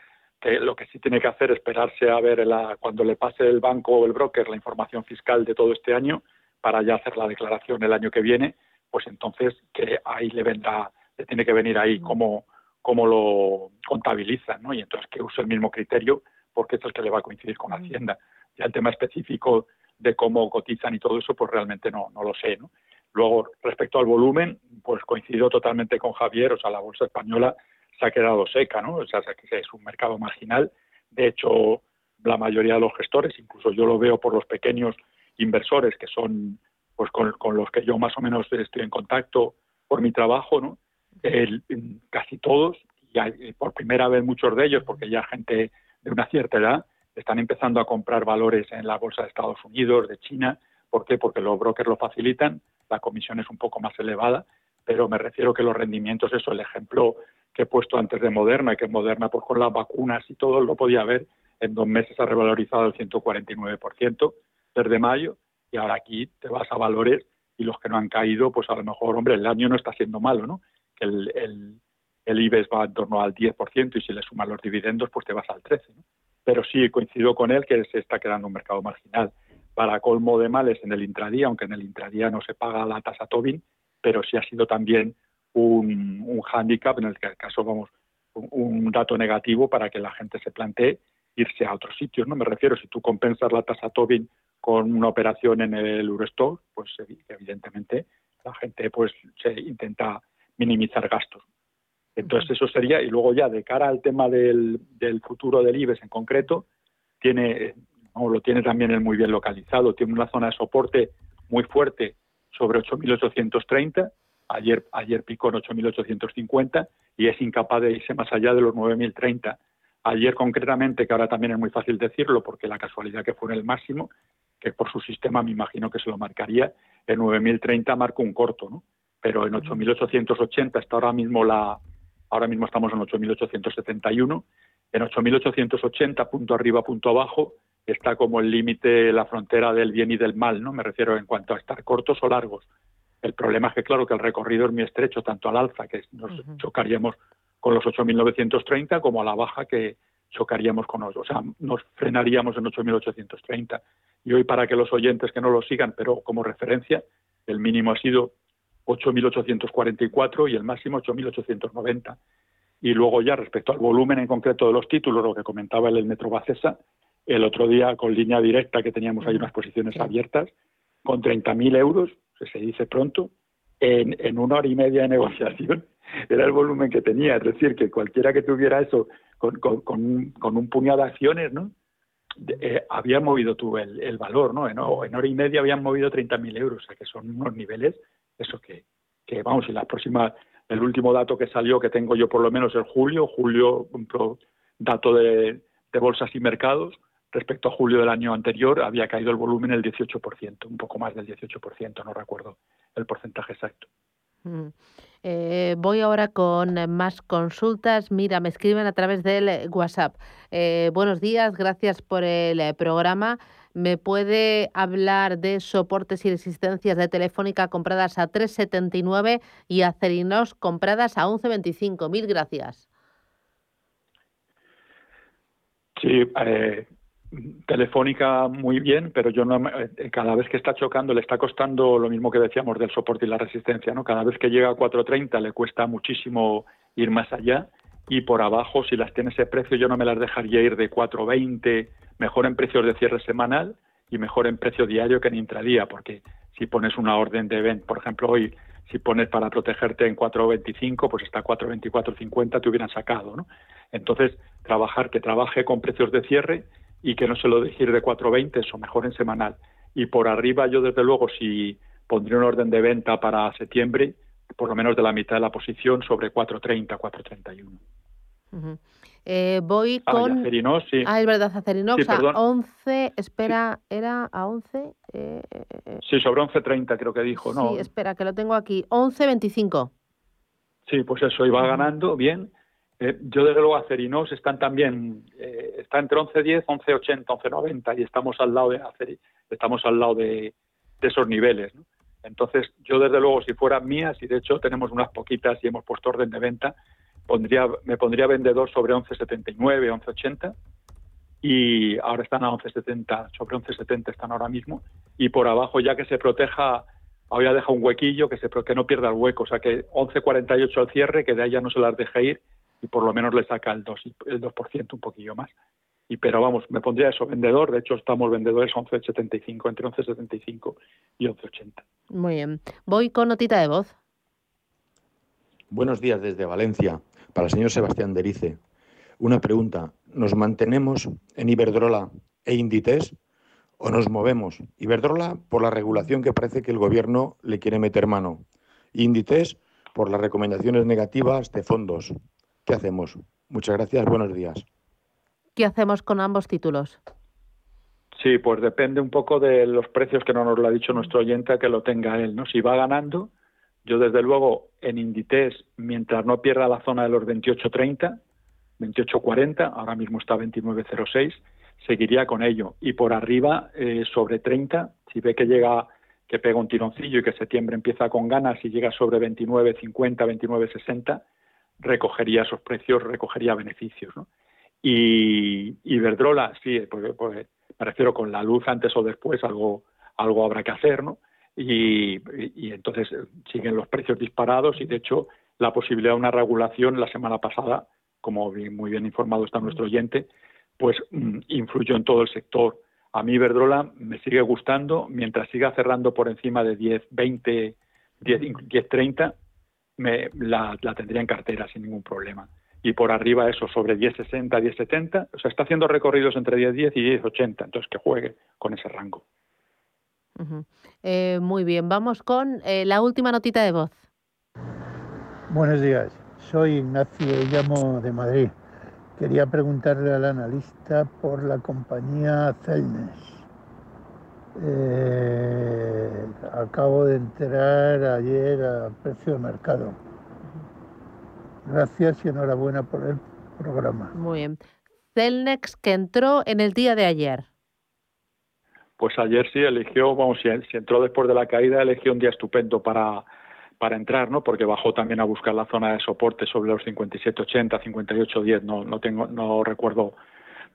que lo que sí tiene que hacer es esperarse a ver la, cuando le pase el banco o el broker la información fiscal de todo este año para ya hacer la declaración el año que viene, pues entonces que ahí le vendrá, le tiene que venir ahí cómo, cómo lo contabilizan, ¿no? Y entonces que use el mismo criterio porque es el que le va a coincidir con Hacienda. Ya el tema específico de cómo cotizan y todo eso, pues realmente no, no lo sé, ¿no? Luego, respecto al volumen, pues coincido totalmente con Javier, o sea, la bolsa española se ha quedado seca, ¿no? O sea, que es un mercado marginal. De hecho, la mayoría de los gestores, incluso yo lo veo por los pequeños inversores que son pues con, los que yo más o menos estoy en contacto por mi trabajo, ¿no? casi todos, y por primera vez muchos de ellos, porque ya gente de una cierta edad, están empezando a comprar valores en la bolsa de Estados Unidos, de China. ¿Por qué? Porque los brokers lo facilitan, la comisión es un poco más elevada, pero me refiero que los rendimientos, eso, el ejemplo que he puesto antes de Moderna, que Moderna pues con las vacunas y todo lo podía ver, en dos meses ha revalorizado el 149% desde mayo y ahora aquí te vas a valores y los que no han caído, pues a lo mejor, hombre, el año no está siendo malo, ¿no? Que el, el, el IBEX va en torno al 10% y si le suman los dividendos, pues te vas al 13%. ¿no? Pero sí coincido con él que se está quedando un mercado marginal. Para colmo de males en el intradía, aunque en el intradía no se paga la tasa Tobin, pero sí ha sido también un, un hándicap, en el caso, vamos, un, dato negativo para que la gente se plantee irse a otros sitios. No me refiero, si tú compensas la tasa Tobin con una operación en el Eurostock, pues evidentemente la gente pues se intenta minimizar gastos. Entonces eso sería, y luego ya de cara al tema del, futuro del IBEX en concreto, tiene, lo tiene también él muy bien localizado, tiene una zona de soporte muy fuerte sobre 8.830, ayer, ayer picó en 8.850 y es incapaz de irse más allá de los 9.030. Ayer concretamente, que ahora también es muy fácil decirlo porque la casualidad que fue en el máximo, que por su sistema me imagino que se lo marcaría, en 9.030 marcó un corto, ¿no? Pero en 8.880 está ahora mismo la, ahora mismo estamos en 8.871, en 8.880, punto arriba, punto abajo, está como el límite, la frontera del bien y del mal, ¿no? Me refiero en cuanto a estar cortos o largos. El problema es que, claro, que el recorrido es muy estrecho, tanto al alza, que nos chocaríamos con los 8.930, como a la baja, que chocaríamos con los, o sea, nos frenaríamos en 8.830. Y hoy, para que los oyentes que no lo sigan, pero como referencia, el mínimo ha sido 8.844 y el máximo 8.890. Y luego ya respecto al volumen en concreto de los títulos, lo que comentaba el Metro Bacesa, el otro día con línea directa que teníamos ahí unas posiciones abiertas, con 30.000 euros, que se dice pronto, en, en una hora y media de negociación, era el volumen que tenía. Es decir, que cualquiera que tuviera eso con, con, con, un, puñado de acciones, ¿no? Eh, había movido tú el, el valor, ¿no? En, en, hora y media habían movido 30.000 euros, o sea que son unos niveles eso que, que vamos, y la próxima, el último dato que salió, que tengo yo por lo menos el julio, julio, dato de, bolsas y mercados, respecto a julio del año anterior había caído el volumen el 18%, un poco más del 18%, no recuerdo el porcentaje exacto. Mm. Eh, voy ahora con más consultas. Mira, me escriben a través del WhatsApp. Eh, buenos días, gracias por el programa. ¿Me puede hablar de soportes y resistencias de Telefónica compradas a 3,79 y Acerinos compradas a 11,25? Mil gracias. Sí, eh, Telefónica muy bien, pero yo no, eh, cada vez que está chocando le está costando lo mismo que decíamos del soporte y la resistencia, ¿no? Cada vez que llega a 4.30 le cuesta muchísimo ir más allá y por abajo, si las tiene ese precio, yo no me las dejaría ir de 4.20 mejor en precios de cierre semanal y mejor en precio diario que en intradía, porque si pones una orden de venta, por ejemplo, hoy, si pones para protegerte en 4.25, pues está 4.24.50 te hubieran sacado, ¿no? Entonces, trabajar, que trabaje con precios de cierre y que no se lo deje ir de 4.20, eso mejor en semanal. Y por arriba, yo desde luego, si pondría un orden de venta para septiembre, por lo menos de la mitad de la posición sobre 4.30, 4.31. Eh, voy ah, con. Acerinox, sí. Ah, es verdad, Acerinox a 11. Espera, ¿era a 11? Eh, eh, sí, sobre 11.30 creo que dijo, ¿no? Sí, espera, que lo tengo aquí. 11.25. Sí, pues eso, iba ganando bien. yo, desde luego, Acerinox están también. está entre 11.10, 11.80, 11.90 y estamos al lado de estamos al lado de, de esos niveles, ¿no? Entonces, yo desde luego, si fueran mías, y de hecho tenemos unas poquitas y hemos puesto orden de venta, pondría, me pondría vendedor sobre 11.79, 11.80 y ahora están a 11.70, sobre 11.70 están ahora mismo y por abajo ya que se proteja, ahora deja un huequillo que, se, que no pierda el hueco, o sea que 11.48 al cierre, que de ahí ya no se las deje ir y por lo menos le saca el 2%, el 2 un poquillo más. Y, pero vamos, me pondría eso, vendedor, de hecho estamos vendedores 11.75, entre 11.75 y 11.80. Muy bien, voy con notita de voz. Buenos días desde Valencia. Para el señor Sebastián Derice, una pregunta. ¿Nos mantenemos en Iberdrola e Inditex o nos movemos. Iberdrola por la regulación que parece que el gobierno le quiere meter mano. Inditex por las recomendaciones negativas de fondos. ¿Qué hacemos? Muchas gracias, buenos días. ¿Qué hacemos con ambos títulos? Sí, pues depende un poco de los precios que no nos lo ha dicho nuestro oyente que lo tenga él, ¿no? Si va ganando, yo desde luego en Inditex, mientras no pierda la zona de los 28.30, 28.40, ahora mismo está 29.06, seguiría con ello. Y por arriba, eh, sobre 30, si ve que llega, que pega un tironcillo y que septiembre empieza con ganas y llega sobre 29.50, 29.60, recogería esos precios, recogería beneficios, ¿no? Y Iberdrola, sí, pues, pues me refiero con la luz antes o después, algo, algo habrá que hacer, ¿no? Y, entonces eh, siguen los precios disparados y de hecho la posibilidad de una regulación la semana pasada, como muy bien informado está nuestro oyente, pues mm, influyó en todo el sector. A mí Iberdrola me sigue gustando, mientras siga cerrando por encima de 10, 20, 10, 10 30, me, la, la tendría en cartera sin ningún problema y por arriba eso, sobre 10.60, 10.70, o sea, está haciendo recorridos entre 10.10 y 10.80, entonces que juegue con ese rango. eh, muy bien, vamos con eh, la última notita de voz. Buenos días, soy Ignacio y llamo de Madrid. Quería preguntarle al analista por la compañía Celnes. Eh, acabo de enterar ayer a precio de mercado Gracias y enhorabuena por el programa. Muy bien. Celnex que entró en el día de ayer. Pues ayer sí eligió, vamos, si, entró después de la caída, eligió un día estupendo para, para entrar, ¿no? Porque bajó también a buscar la zona de soporte sobre los 57.80, 58.10, no, no tengo, no recuerdo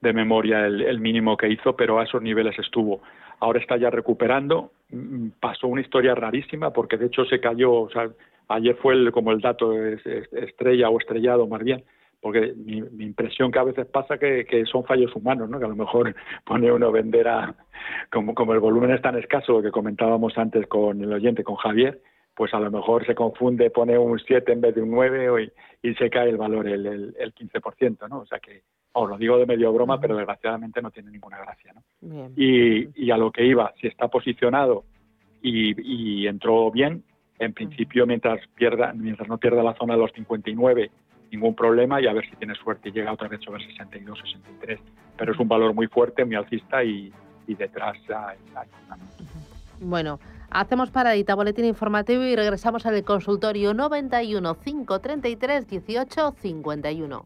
de memoria el, el, mínimo que hizo, pero a esos niveles estuvo. Ahora está ya recuperando. Mm, pasó una historia rarísima porque de hecho se cayó, o sea, ayer fue el, como el dato estrella o estrellado más bien, porque mi, impresión que a veces pasa que, que son fallos humanos, ¿no? que a lo mejor pone uno vender a, como, como el volumen es tan escaso, lo que comentábamos antes con el oyente, con Javier, pues a lo mejor se confunde, pone un 7 en vez de un 9 y, y se cae el valor, el, el, el 15%, ¿no? O sea que, os lo digo de medio broma, pero desgraciadamente no tiene ninguna gracia, ¿no? Y, y, a lo que iba, si está posicionado y, y entró bien, en principio, mientras, pierda, mientras no pierda la zona de los 59, ningún problema y a ver si tiene suerte y llega otra vez sobre 62, 63. Pero es un valor muy fuerte, muy alcista y, y detrás hay, hay Bueno, hacemos paradita, boletín informativo y regresamos al consultorio 91 533 18 51.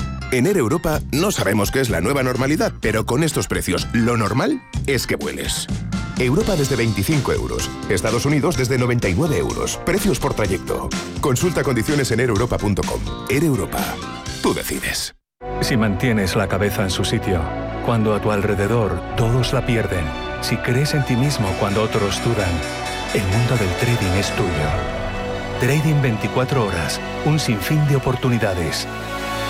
En Air Europa no sabemos qué es la nueva normalidad, pero con estos precios, lo normal es que vueles. Europa desde 25 euros. Estados Unidos desde 99 euros. Precios por trayecto. Consulta condiciones en aereuropa.com. Air Europa. Tú decides. Si mantienes la cabeza en su sitio, cuando a tu alrededor todos la pierden, si crees en ti mismo cuando otros dudan, el mundo del trading es tuyo. Trading 24 horas, un sinfín de oportunidades.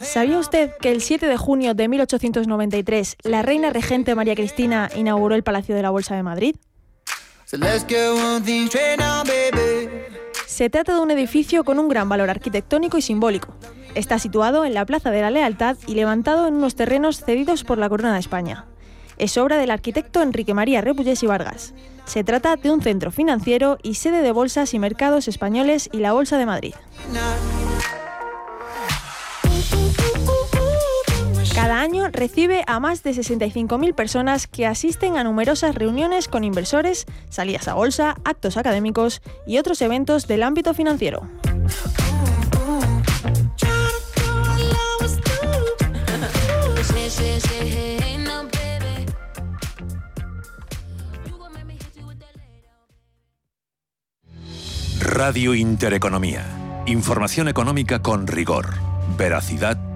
¿Sabía usted que el 7 de junio de 1893 la reina regente María Cristina inauguró el Palacio de la Bolsa de Madrid? Se trata de un edificio con un gran valor arquitectónico y simbólico. Está situado en la Plaza de la Lealtad y levantado en unos terrenos cedidos por la Corona de España. Es obra del arquitecto Enrique María Repullés y Vargas. Se trata de un centro financiero y sede de bolsas y mercados españoles y la Bolsa de Madrid. Cada año recibe a más de 65.000 personas que asisten a numerosas reuniones con inversores, salidas a bolsa, actos académicos y otros eventos del ámbito financiero. Radio Intereconomía. Información económica con rigor, veracidad